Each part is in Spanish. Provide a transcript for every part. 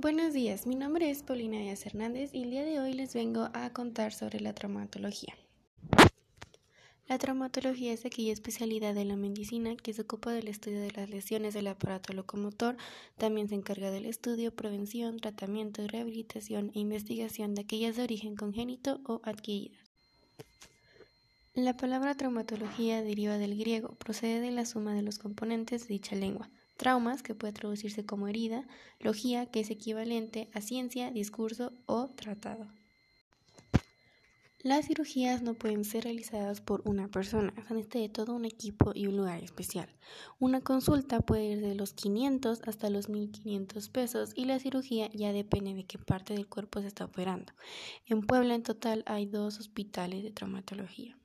Buenos días, mi nombre es Paulina Díaz Hernández y el día de hoy les vengo a contar sobre la traumatología. La traumatología es aquella especialidad de la medicina que se ocupa del estudio de las lesiones del aparato locomotor, también se encarga del estudio, prevención, tratamiento, rehabilitación e investigación de aquellas de origen congénito o adquiridas. La palabra traumatología deriva del griego, procede de la suma de los componentes de dicha lengua traumas, que puede traducirse como herida, logía, que es equivalente a ciencia, discurso o tratado. Las cirugías no pueden ser realizadas por una persona, se necesita de todo un equipo y un lugar especial. Una consulta puede ir de los 500 hasta los 1500 pesos y la cirugía ya depende de qué parte del cuerpo se está operando. En Puebla en total hay dos hospitales de traumatología.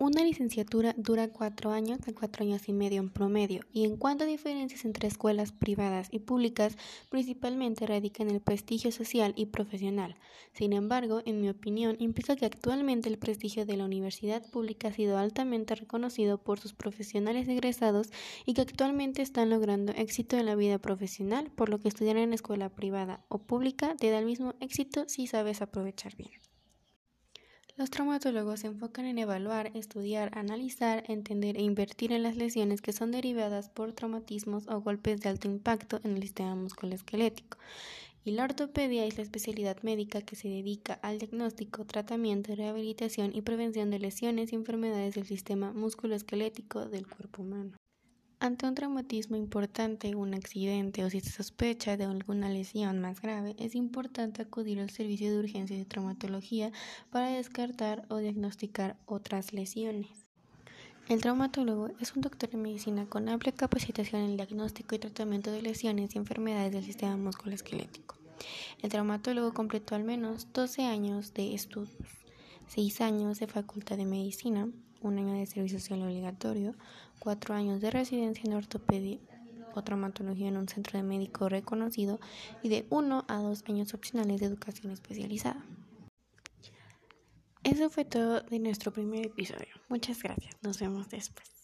Una licenciatura dura cuatro años a cuatro años y medio en promedio, y en cuanto a diferencias entre escuelas privadas y públicas, principalmente radica en el prestigio social y profesional. Sin embargo, en mi opinión, implica que actualmente el prestigio de la universidad pública ha sido altamente reconocido por sus profesionales egresados y que actualmente están logrando éxito en la vida profesional, por lo que estudiar en escuela privada o pública te da el mismo éxito si sabes aprovechar bien. Los traumatólogos se enfocan en evaluar, estudiar, analizar, entender e invertir en las lesiones que son derivadas por traumatismos o golpes de alto impacto en el sistema musculoesquelético. Y la ortopedia es la especialidad médica que se dedica al diagnóstico, tratamiento, rehabilitación y prevención de lesiones y enfermedades del sistema musculoesquelético del cuerpo humano. Ante un traumatismo importante, un accidente o si se sospecha de alguna lesión más grave, es importante acudir al servicio de urgencia de traumatología para descartar o diagnosticar otras lesiones. El traumatólogo es un doctor en medicina con amplia capacitación en el diagnóstico y tratamiento de lesiones y enfermedades del sistema musculoesquelético. El traumatólogo completó al menos 12 años de estudios, 6 años de facultad de medicina, un año de servicio social obligatorio, cuatro años de residencia en ortopedia o traumatología en un centro de médico reconocido y de uno a dos años opcionales de educación especializada. Eso fue todo de nuestro primer episodio. Muchas gracias. Nos vemos después.